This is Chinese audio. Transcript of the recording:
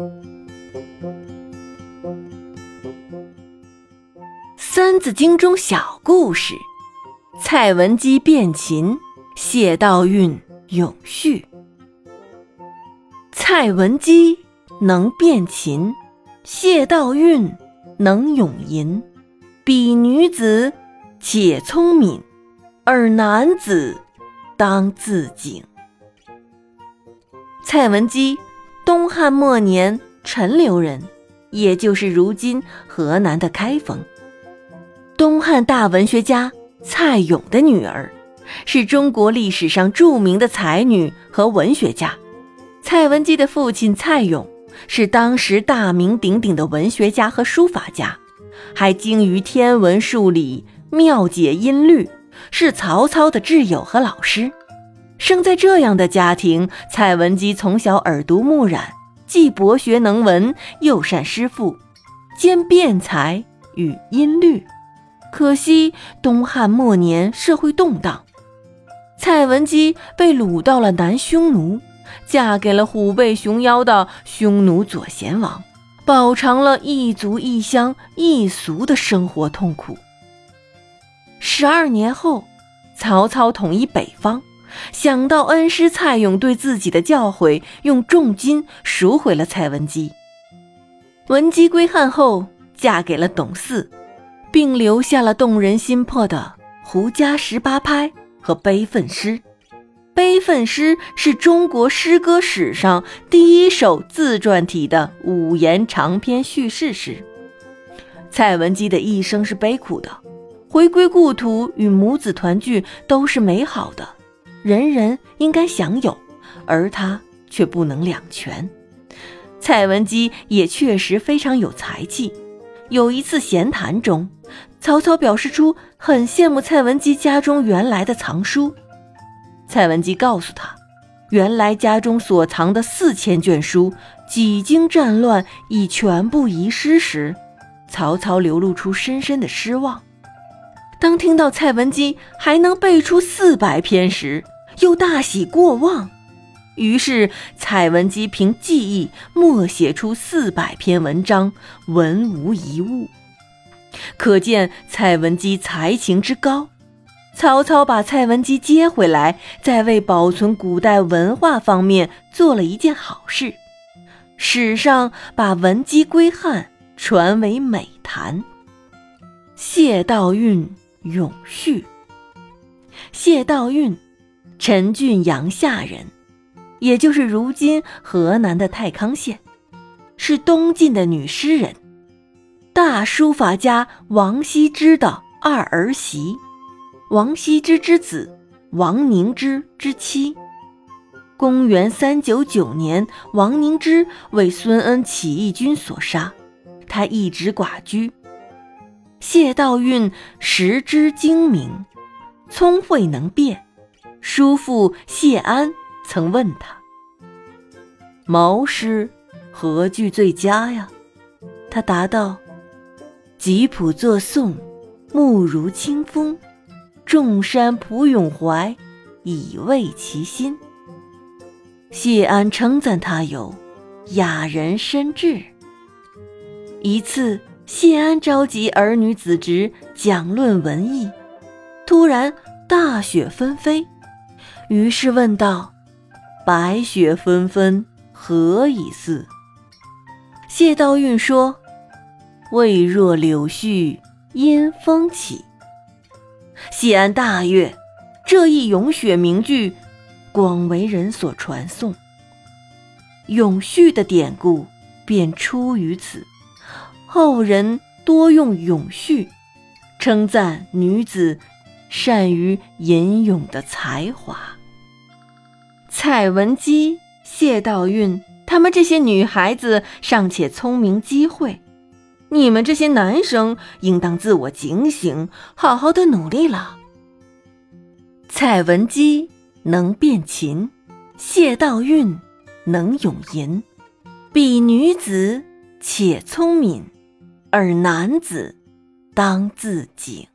《三字经》中小故事：蔡文姬变琴，谢道韫咏絮。蔡文姬能变琴，谢道韫能咏吟，比女子且聪明，而男子当自警。蔡文姬。东汉末年陈留人，也就是如今河南的开封。东汉大文学家蔡邕的女儿，是中国历史上著名的才女和文学家。蔡文姬的父亲蔡邕是当时大名鼎鼎的文学家和书法家，还精于天文数理，妙解音律，是曹操的挚友和老师。生在这样的家庭，蔡文姬从小耳濡目染，既博学能文，又善诗赋，兼辩才与音律。可惜东汉末年社会动荡，蔡文姬被掳到了南匈奴，嫁给了虎背熊腰的匈奴左贤王，饱尝了异族异乡异俗的生活痛苦。十二年后，曹操统一北方，想到恩师蔡邕对自己的教诲，用重金赎回了蔡文姬。文姬归汉后，嫁给了董嗣。并留下了动人心魄的《胡笳十八拍》和《悲愤诗》。《悲愤诗》是中国诗歌史上第一首自传体的五言长篇叙事诗。蔡文姬的一生是悲苦的，回归故土与母子团聚都是美好的，人人应该享有，而他却不能两全。蔡文姬也确实非常有才气。有一次闲谈中，曹操表示出很羡慕蔡文姬家中原来的藏书。蔡文姬告诉他，原来家中所藏的四千卷书几经战乱已全部遗失时，曹操流露出深深的失望。当听到蔡文姬还能背出四百篇时，又大喜过望。于是，蔡文姬凭记忆默写出四百篇文章，文无一误，可见蔡文姬才情之高。曹操把蔡文姬接回来，在为保存古代文化方面做了一件好事，史上把文姬归汉传为美谈。谢道韫咏絮。谢道韫，陈郡阳夏人。也就是如今河南的太康县，是东晋的女诗人，大书法家王羲之的二儿媳，王羲之之子，王凝之之妻。公元三九九年，王凝之为孙恩起义军所杀，他一直寡居。谢道韫识之精明，聪慧能辩，叔父谢安。曾问他：“毛诗何句最佳呀？”他答道：“吉普作颂，目如清风；众山浦咏怀，以慰其心。”谢安称赞他有雅人深志。一次，谢安召集儿女子侄讲论文艺，突然大雪纷飞，于是问道。白雪纷纷，何以似？谢道韫说：“未若柳絮因风起。”谢安大悦，这一咏雪名句广为人所传颂。咏絮的典故便出于此，后人多用咏絮称赞女子善于吟咏的才华。蔡文姬、谢道韫，他们这些女孩子尚且聪明机慧，你们这些男生应当自我警醒，好好的努力了。蔡文姬能变琴，谢道韫能咏吟，比女子且聪明，而男子当自警。